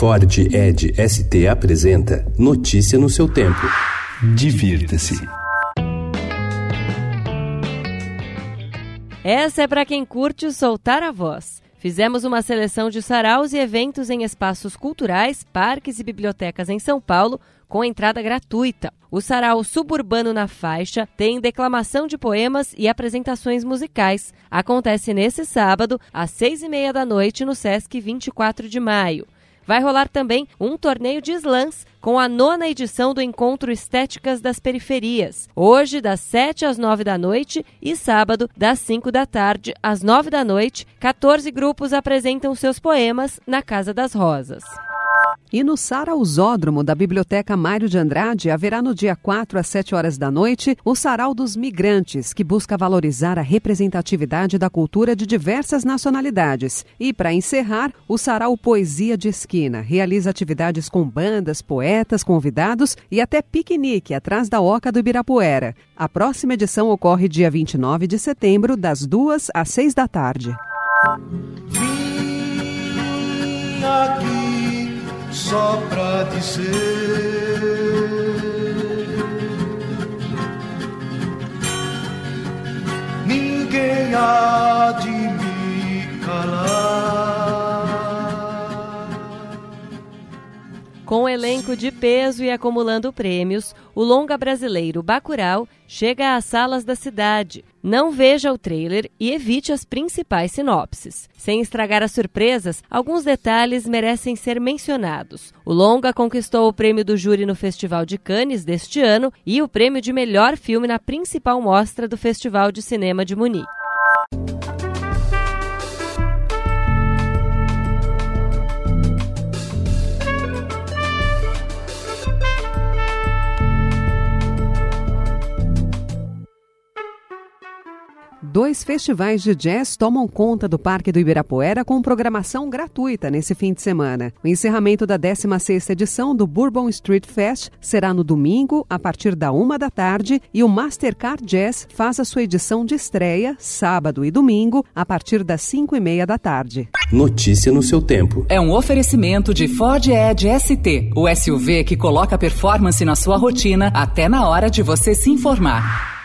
Ford Ed ST apresenta Notícia no seu tempo. Divirta-se. Essa é para quem curte soltar a voz. Fizemos uma seleção de saraus e eventos em espaços culturais, parques e bibliotecas em São Paulo, com entrada gratuita. O sarau suburbano na faixa tem declamação de poemas e apresentações musicais. Acontece nesse sábado, às seis e meia da noite, no Sesc 24 de maio. Vai rolar também um torneio de slams com a nona edição do Encontro Estéticas das Periferias. Hoje, das 7 às 9 da noite e sábado, das 5 da tarde às 9 da noite, 14 grupos apresentam seus poemas na Casa das Rosas. E no Sarausódromo da Biblioteca Mário de Andrade haverá no dia 4 às 7 horas da noite o Sarau dos Migrantes, que busca valorizar a representatividade da cultura de diversas nacionalidades. E, para encerrar, o Sarau Poesia de Esquina realiza atividades com bandas, poetas, convidados e até piquenique atrás da Oca do Ibirapuera. A próxima edição ocorre dia 29 de setembro, das 2 às 6 da tarde. Vim aqui só pra dizer. Ninguém há de Com elenco de peso e acumulando prêmios, o longa brasileiro Bacurau chega às salas da cidade. Não veja o trailer e evite as principais sinopses. Sem estragar as surpresas, alguns detalhes merecem ser mencionados. O longa conquistou o prêmio do júri no Festival de Cannes deste ano e o prêmio de melhor filme na principal mostra do Festival de Cinema de Munique. Dois festivais de jazz tomam conta do Parque do Ibirapuera com programação gratuita nesse fim de semana. O encerramento da 16ª edição do Bourbon Street Fest será no domingo, a partir da uma da tarde, e o Mastercard Jazz faz a sua edição de estreia, sábado e domingo, a partir das cinco e meia da tarde. Notícia no seu tempo. É um oferecimento de Ford Edge ST, o SUV que coloca performance na sua rotina até na hora de você se informar.